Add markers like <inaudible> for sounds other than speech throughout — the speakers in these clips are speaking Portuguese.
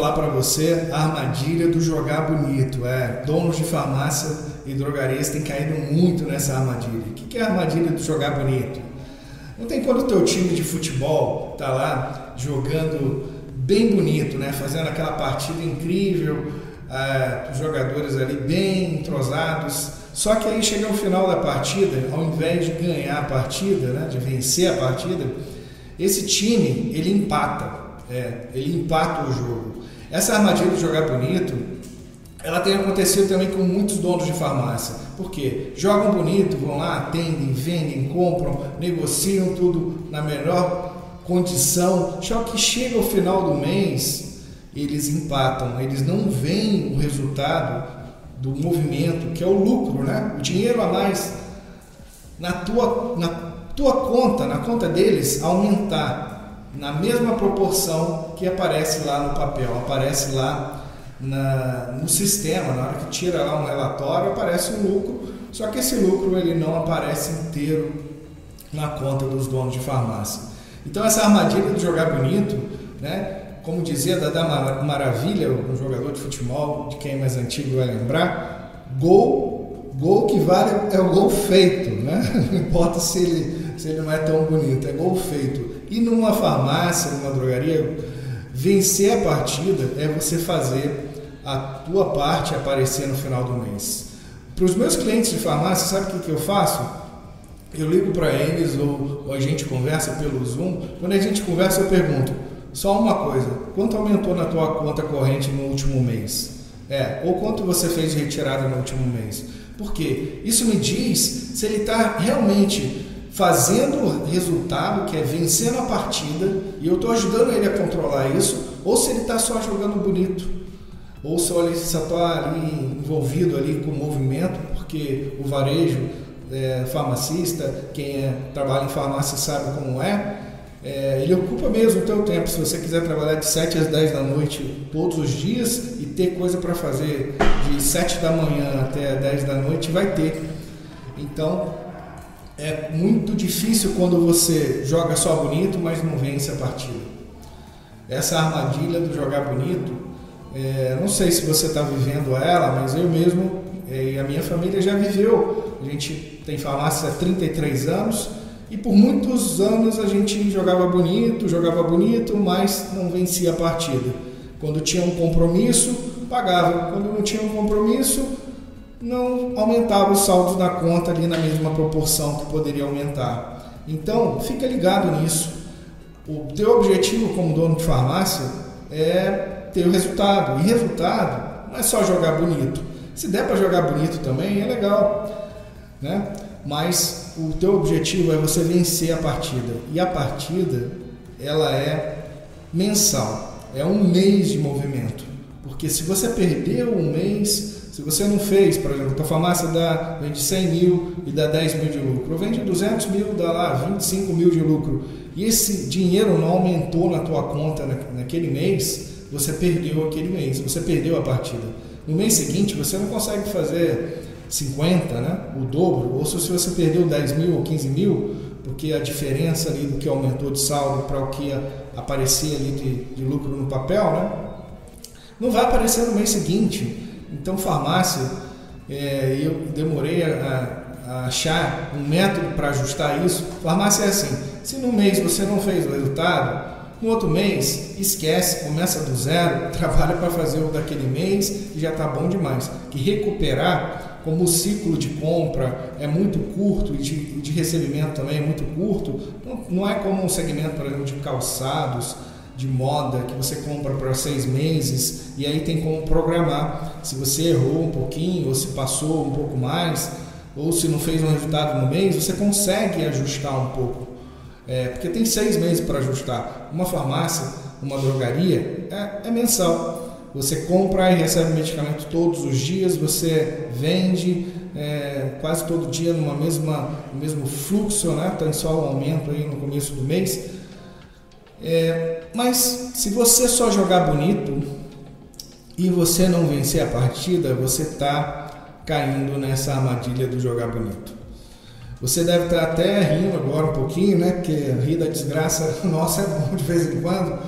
falar para você a armadilha do jogar bonito. É, donos de farmácia e drogarias têm caído muito nessa armadilha. O que é a armadilha do jogar bonito? Não tem quando o teu time de futebol tá lá jogando bem bonito, né? Fazendo aquela partida incrível, é, os jogadores ali bem entrosados. Só que aí chega o final da partida, ao invés de ganhar a partida, né, de vencer a partida, esse time ele empata. É, ele empata o jogo. Essa armadilha de jogar bonito, ela tem acontecido também com muitos donos de farmácia. Por quê? Jogam bonito, vão lá, atendem, vendem, compram, negociam tudo na melhor condição. Só que chega o final do mês, eles empatam, eles não veem o resultado do movimento, que é o lucro, né? O dinheiro a mais na tua, na tua conta, na conta deles, aumentar na mesma proporção que aparece lá no papel, aparece lá na, no sistema, na hora que tira lá um relatório, aparece um lucro, só que esse lucro ele não aparece inteiro na conta dos donos de farmácia. Então essa armadilha de jogar bonito, né? Como dizia Dada Maravilha, um jogador de futebol, de quem é mais antigo vai lembrar, gol, gol que vale é o gol feito, né? <laughs> Não importa se ele, se ele não é tão bonito, é gol feito. E numa farmácia, numa drogaria, vencer a partida é você fazer a tua parte aparecer no final do mês. Para os meus clientes de farmácia, sabe o que, que eu faço? Eu ligo para eles ou, ou, a gente conversa pelo Zoom. Quando a gente conversa, eu pergunto só uma coisa: quanto aumentou na tua conta corrente no último mês? É, ou quanto você fez de retirada no último mês? Por quê? Isso me diz se ele está realmente fazendo resultado, que é vencendo a partida, e eu estou ajudando ele a controlar isso, ou se ele está só jogando bonito, ou se ele só está ali envolvido ali com o movimento, porque o varejo, é, farmacista, quem é, trabalha em farmácia sabe como é, é, ele ocupa mesmo o teu tempo. Se você quiser trabalhar de 7 às 10 da noite todos os dias e ter coisa para fazer de 7 da manhã até 10 da noite, vai ter. Então, é muito difícil quando você joga só bonito, mas não vence a partida. Essa armadilha do jogar bonito, é, não sei se você está vivendo ela, mas eu mesmo é, e a minha família já viveu. A gente tem farmácia há 33 anos e por muitos anos a gente jogava bonito, jogava bonito, mas não vencia a partida. Quando tinha um compromisso, pagava. Quando não tinha um compromisso, não aumentava os saldos da conta ali na mesma proporção que poderia aumentar. Então, fica ligado nisso. O teu objetivo como dono de farmácia é ter o resultado. E resultado não é só jogar bonito. Se der para jogar bonito também, é legal. Né? Mas o teu objetivo é você vencer a partida. E a partida, ela é mensal. É um mês de movimento. Porque se você perdeu um mês, se você não fez, por exemplo, a farmácia dá, vende 100 mil e dá 10 mil de lucro, ou vende 200 mil, dá lá 25 mil de lucro, e esse dinheiro não aumentou na tua conta naquele mês, você perdeu aquele mês, você perdeu a partida. No mês seguinte, você não consegue fazer 50, né? o dobro, ou se você perdeu 10 mil ou 15 mil, porque a diferença ali do que aumentou de saldo para o que aparecia ali de, de lucro no papel, né? não vai aparecer no mês seguinte. Então, farmácia, é, eu demorei a, a achar um método para ajustar isso. Farmácia é assim: se no mês você não fez o resultado, no outro mês, esquece, começa do zero, <laughs> trabalha para fazer o daquele mês e já está bom demais. Que recuperar, como o ciclo de compra é muito curto e de, de recebimento também é muito curto, não, não é como um segmento, por exemplo, de calçados de moda que você compra para seis meses e aí tem como programar se você errou um pouquinho ou se passou um pouco mais ou se não fez um resultado no mês, você consegue ajustar um pouco. É, porque tem seis meses para ajustar. Uma farmácia, uma drogaria, é, é, mensal. Você compra e recebe medicamento todos os dias, você vende é, quase todo dia numa mesma, no mesmo fluxo, né? tem só um aumento aí no começo do mês é, mas se você só jogar bonito e você não vencer a partida, você está caindo nessa armadilha do jogar bonito. Você deve estar até rindo agora um pouquinho, né? Porque rir da desgraça <laughs> nossa é bom de vez em quando.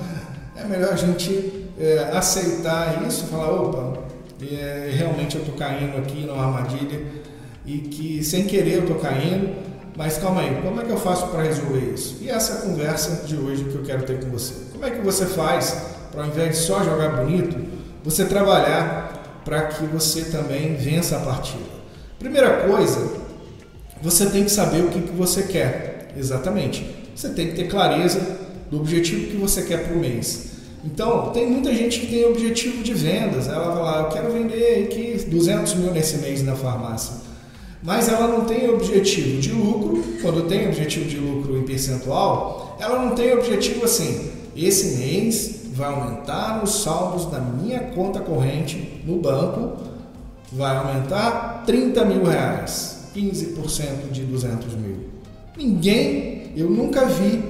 É melhor a gente é, aceitar isso, falar, opa, é, realmente eu estou caindo aqui numa armadilha e que sem querer eu estou caindo, mas calma aí, como é que eu faço para resolver isso? E essa é a conversa de hoje que eu quero ter com você. Como é que você faz para ao invés de só jogar bonito, você trabalhar para que você também vença a partida? Primeira coisa, você tem que saber o que, que você quer. Exatamente. Você tem que ter clareza do objetivo que você quer para o mês. Então, tem muita gente que tem objetivo de vendas. Ela vai lá, eu quero vender aqui 200 mil nesse mês na farmácia. Mas ela não tem objetivo de lucro. Quando tem objetivo de lucro em percentual, ela não tem objetivo assim. Esse mês vai aumentar os saldos da minha conta corrente no banco, vai aumentar 30 mil reais, 15% de 200 mil. Ninguém, eu nunca vi,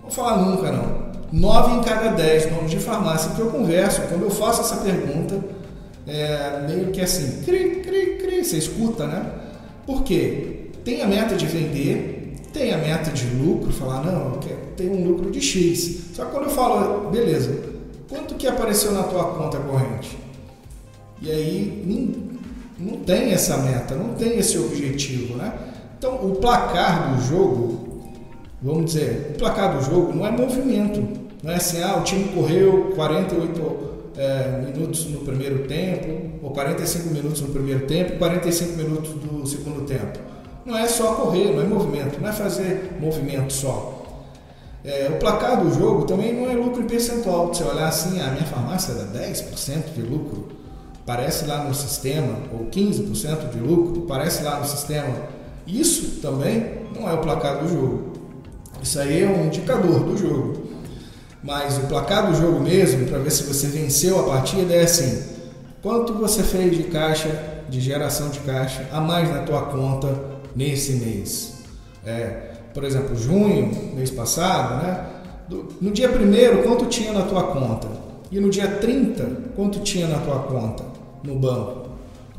vou falar nunca não, nove em cada dez donos de farmácia que eu converso, quando eu faço essa pergunta, é meio que assim, cri, cri, cri, você escuta, né? Por quê? Tem a meta de vender, tem a meta de lucro, falar, não, eu um lucro de X. Só que quando eu falo, beleza, quanto que apareceu na tua conta corrente? E aí não tem essa meta, não tem esse objetivo, né? Então o placar do jogo, vamos dizer, o placar do jogo não é movimento, não é assim, ah, o time correu 48 é, minutos no primeiro tempo, ou 45 minutos no primeiro tempo, 45 minutos do segundo tempo. Não é só correr, não é movimento, não é fazer movimento só. É, o placar do jogo também não é lucro em percentual. Você olhar assim, a minha farmácia dá 10% de lucro, parece lá no sistema, ou 15% de lucro, parece lá no sistema. Isso também não é o placar do jogo. Isso aí é um indicador do jogo. Mas o placar do jogo mesmo, para ver se você venceu a partida, é assim: quanto você fez de caixa, de geração de caixa, a mais na tua conta nesse mês. É, por exemplo, junho, mês passado, né? no dia 1 quanto tinha na tua conta? E no dia 30, quanto tinha na tua conta no banco?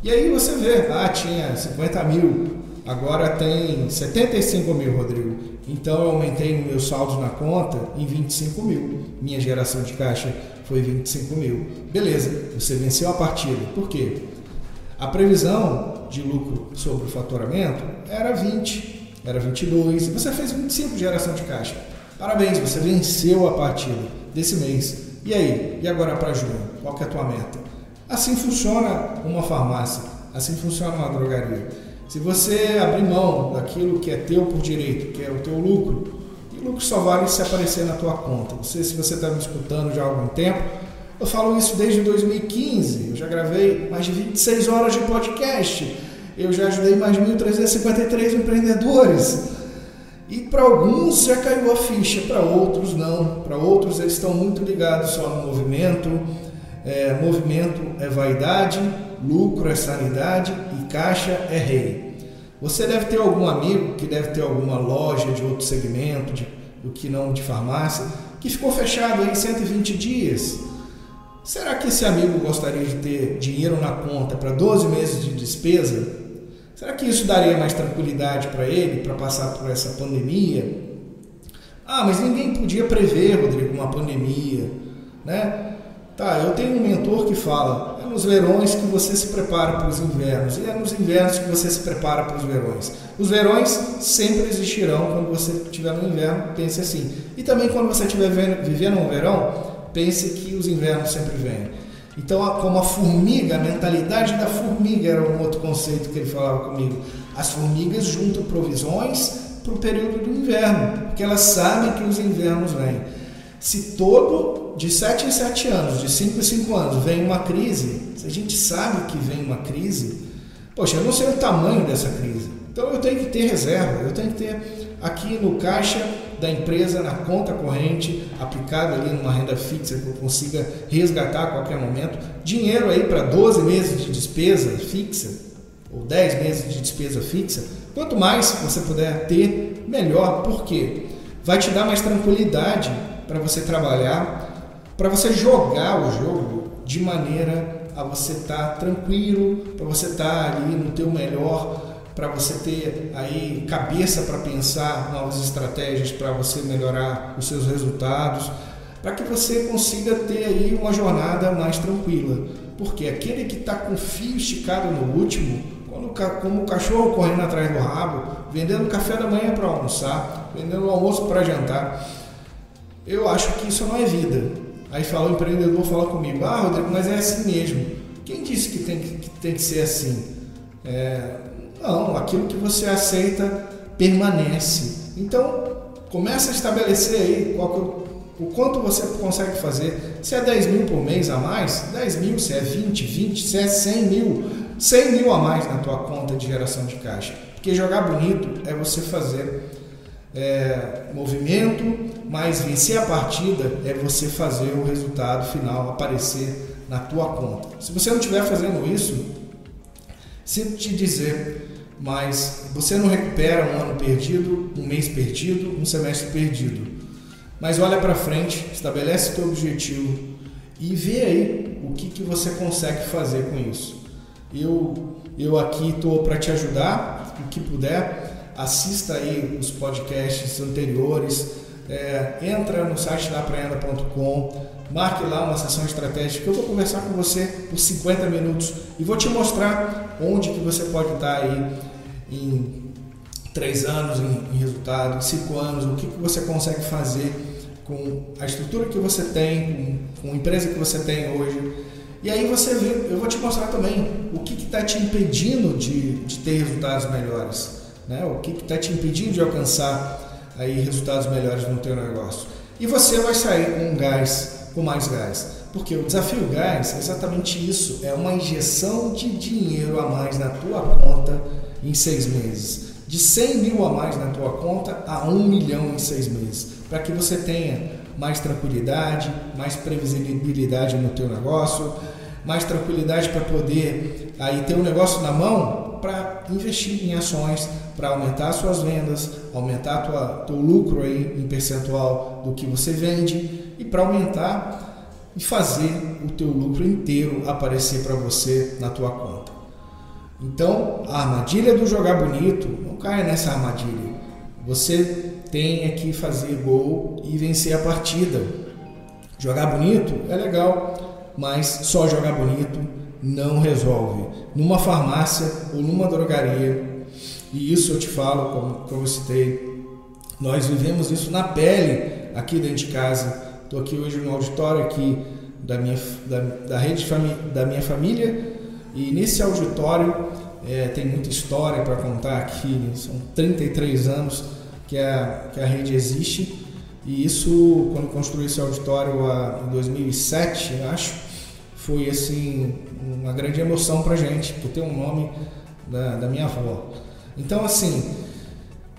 E aí você vê, ah, tinha 50 mil, agora tem 75 mil, Rodrigo. Então eu aumentei o meu saldo na conta em 25 mil. Minha geração de caixa foi 25 mil. Beleza, você venceu a partida. Por quê? A previsão de lucro sobre o faturamento era 20, era 22, e você fez 25 de geração de caixa. Parabéns, você venceu a partida desse mês. E aí? E agora para junho? Qual que é a tua meta? Assim funciona uma farmácia, assim funciona uma drogaria. Se você abrir mão daquilo que é teu por direito, que é o teu lucro, e lucro só vale se aparecer na tua conta. Você, se você está me escutando já há algum tempo, eu falo isso desde 2015. Eu já gravei mais de 26 horas de podcast. Eu já ajudei mais de 1.353 empreendedores. E para alguns já caiu a ficha, para outros não. Para outros eles estão muito ligados só no movimento. É, movimento é vaidade, lucro é sanidade caixa é rei. Você deve ter algum amigo que deve ter alguma loja de outro segmento, de, do que não de farmácia, que ficou fechado em 120 dias. Será que esse amigo gostaria de ter dinheiro na conta para 12 meses de despesa? Será que isso daria mais tranquilidade para ele para passar por essa pandemia? Ah, mas ninguém podia prever, Rodrigo, uma pandemia, né? Tá, eu tenho um mentor que fala: nos verões que você se prepara para os invernos, e é nos invernos que você se prepara para os verões. Os verões sempre existirão quando você estiver no inverno, pense assim. E também quando você estiver vivendo um verão, pense que os invernos sempre vêm. Então, como a formiga, a mentalidade da formiga era um outro conceito que ele falava comigo. As formigas juntam provisões para o período do inverno, porque elas sabem que os invernos vêm. Se todo, de 7 em 7 anos, de 5 em 5 anos, vem uma crise, se a gente sabe que vem uma crise, poxa, eu não sei o tamanho dessa crise. Então eu tenho que ter reserva, eu tenho que ter aqui no caixa da empresa, na conta corrente, aplicado ali numa renda fixa que eu consiga resgatar a qualquer momento, dinheiro aí para 12 meses de despesa fixa, ou 10 meses de despesa fixa. Quanto mais você puder ter, melhor. Por quê? Vai te dar mais tranquilidade para você trabalhar, para você jogar o jogo de maneira a você estar tá tranquilo, para você estar tá ali no teu melhor, para você ter aí cabeça para pensar novas estratégias para você melhorar os seus resultados. para que você consiga ter aí uma jornada mais tranquila. Porque aquele que está com fio esticado no último, como o cachorro correndo atrás do rabo, vendendo café da manhã para almoçar, vendendo almoço para jantar, eu acho que isso não é vida. Aí fala, o empreendedor fala comigo, ah Rodrigo, mas é assim mesmo. Quem disse que tem que, tem que ser assim? É, não, aquilo que você aceita permanece. Então, começa a estabelecer aí qual, o quanto você consegue fazer. Se é 10 mil por mês a mais, 10 mil, se é 20, 20, se é 100 mil, 100 mil a mais na tua conta de geração de caixa. Porque jogar bonito é você fazer é, movimento, mas vencer a partida é você fazer o resultado final aparecer na tua conta. Se você não estiver fazendo isso, sinto te dizer, mas você não recupera um ano perdido, um mês perdido, um semestre perdido. Mas olha para frente, estabelece teu objetivo e vê aí o que, que você consegue fazer com isso. Eu, eu aqui estou para te ajudar, o que puder. Assista aí os podcasts anteriores, é, entra no site da apreenda.com, marque lá uma sessão estratégica. Eu vou conversar com você por 50 minutos e vou te mostrar onde que você pode estar aí em três anos em, em resultado, em cinco anos, o que, que você consegue fazer com a estrutura que você tem, com, com a empresa que você tem hoje. E aí você vê, eu vou te mostrar também o que está te impedindo de, de ter resultados melhores, né? o que está te impedindo de alcançar aí resultados melhores no teu negócio. E você vai sair com gás, com mais gás. Porque o desafio gás é exatamente isso, é uma injeção de dinheiro a mais na tua conta em seis meses. De 100 mil a mais na tua conta a 1 milhão em seis meses. Para que você tenha mais tranquilidade, mais previsibilidade no teu negócio, mais tranquilidade para poder aí ter um negócio na mão para investir em ações, para aumentar suas vendas, aumentar tua, teu lucro aí em percentual do que você vende e para aumentar e fazer o teu lucro inteiro aparecer para você na tua conta. Então, a armadilha do jogar bonito, não caia nessa armadilha. Você tem que fazer gol e vencer a partida. Jogar bonito é legal, mas só jogar bonito não resolve. Numa farmácia ou numa drogaria, e isso eu te falo, como, como eu citei, nós vivemos isso na pele aqui dentro de casa. Estou aqui hoje no auditório aqui da minha, da, da rede da minha família e nesse auditório é, tem muita história para contar aqui, são 33 anos que a, que a rede existe. E isso, quando construí esse auditório a, em 2007, acho, foi assim uma grande emoção para gente, por ter um nome da, da minha avó. Então, assim,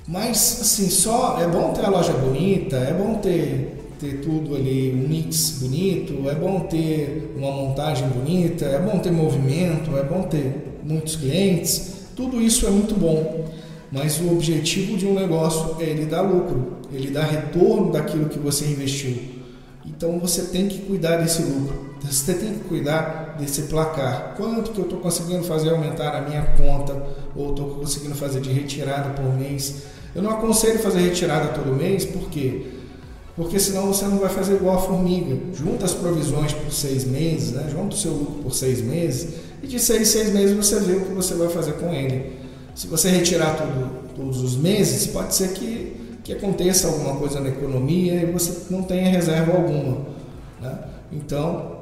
mas assim, só é bom ter a loja bonita, é bom ter ter tudo ali, um mix bonito, é bom ter uma montagem bonita, é bom ter movimento, é bom ter muitos clientes, tudo isso é muito bom. Mas o objetivo de um negócio é ele dar lucro, ele dar retorno daquilo que você investiu. Então você tem que cuidar desse lucro, você tem que cuidar desse placar. Quanto que eu estou conseguindo fazer aumentar a minha conta ou estou conseguindo fazer de retirada por mês? Eu não aconselho fazer retirada todo mês, por quê? Porque senão você não vai fazer igual a formiga. Junta as provisões por seis meses, né? junta o seu lucro por seis meses, e de seis, seis meses você vê o que você vai fazer com ele. Se você retirar tudo, todos os meses, pode ser que, que aconteça alguma coisa na economia e você não tenha reserva alguma. Né? Então,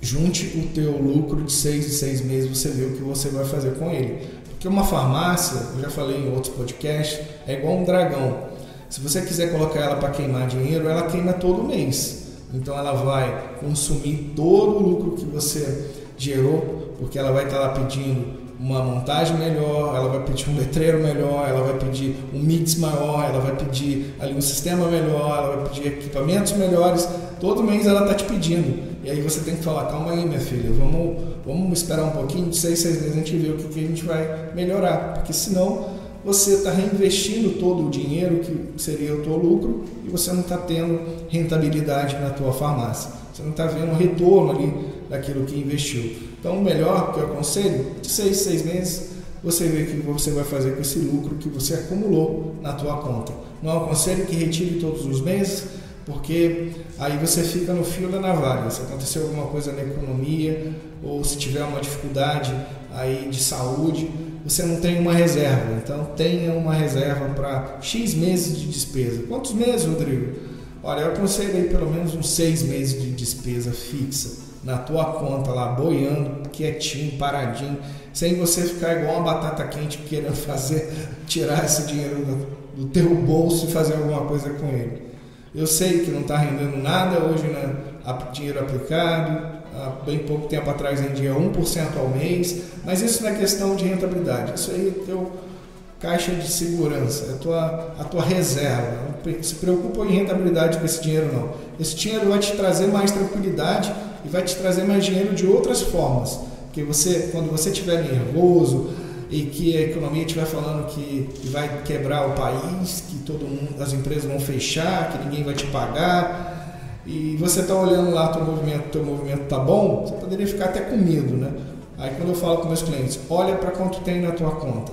junte o teu lucro de seis e seis meses, você vê o que você vai fazer com ele. Porque uma farmácia, eu já falei em outros podcasts, é igual um dragão. Se você quiser colocar ela para queimar dinheiro, ela queima todo mês. Então ela vai consumir todo o lucro que você gerou, porque ela vai estar lá pedindo uma montagem melhor, ela vai pedir um letreiro melhor, ela vai pedir um mix maior, ela vai pedir ali um sistema melhor, ela vai pedir equipamentos melhores. Todo mês ela está te pedindo. E aí você tem que falar, calma aí minha filha, vamos, vamos esperar um pouquinho, de seis, seis meses a gente vê o que, que a gente vai melhorar. Porque senão você está reinvestindo todo o dinheiro que seria o teu lucro e você não está tendo rentabilidade na tua farmácia. Você não está vendo retorno ali daquilo que investiu. Então, o melhor que eu aconselho, de seis, seis meses, você vê o que você vai fazer com esse lucro que você acumulou na tua conta. Não aconselho que retire todos os meses, porque aí você fica no fio da navalha. Se acontecer alguma coisa na economia ou se tiver uma dificuldade aí de saúde, você não tem uma reserva. Então tenha uma reserva para X meses de despesa. Quantos meses, Rodrigo? Olha, eu aconselho aí pelo menos uns seis meses de despesa fixa na tua conta lá, boiando, quietinho, paradinho, sem você ficar igual uma batata quente querendo <laughs> fazer, tirar esse dinheiro do, do teu bolso e fazer alguma coisa com ele. Eu sei que não está rendendo nada hoje, né? dinheiro aplicado, há bem pouco tempo atrás rendia 1% ao mês, mas isso não é questão de rentabilidade, isso aí é teu caixa de segurança, é a tua, a tua reserva. Não se preocupa em rentabilidade com esse dinheiro não. Esse dinheiro vai te trazer mais tranquilidade e vai te trazer mais dinheiro de outras formas. Porque você, quando você estiver nervoso e que a economia estiver falando que vai quebrar o país, que todo mundo, as empresas vão fechar, que ninguém vai te pagar, e você está olhando lá teu movimento, teu movimento tá bom, você poderia ficar até com medo, né? Aí quando eu falo com meus clientes, olha para quanto tem na tua conta,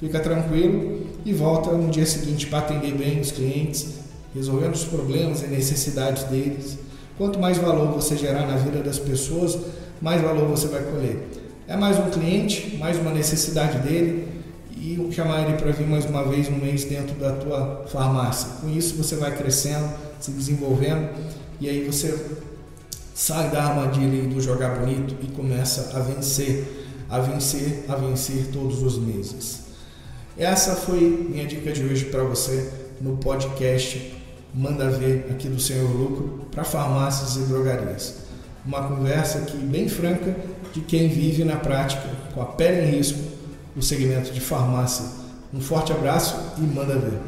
fica tranquilo e volta no dia seguinte para atender bem os clientes, resolvendo os problemas e necessidades deles. Quanto mais valor você gerar na vida das pessoas, mais valor você vai colher. É mais um cliente, mais uma necessidade dele e chamar ele para vir mais uma vez no mês dentro da tua farmácia. Com isso você vai crescendo, se desenvolvendo e aí você sai da armadilha do jogar bonito e começa a vencer, a vencer, a vencer todos os meses. Essa foi minha dica de hoje para você no podcast Manda Ver aqui do Senhor Lucro para farmácias e drogarias. Uma conversa aqui bem franca de quem vive na prática, com a pele em risco, o segmento de farmácia. Um forte abraço e manda ver.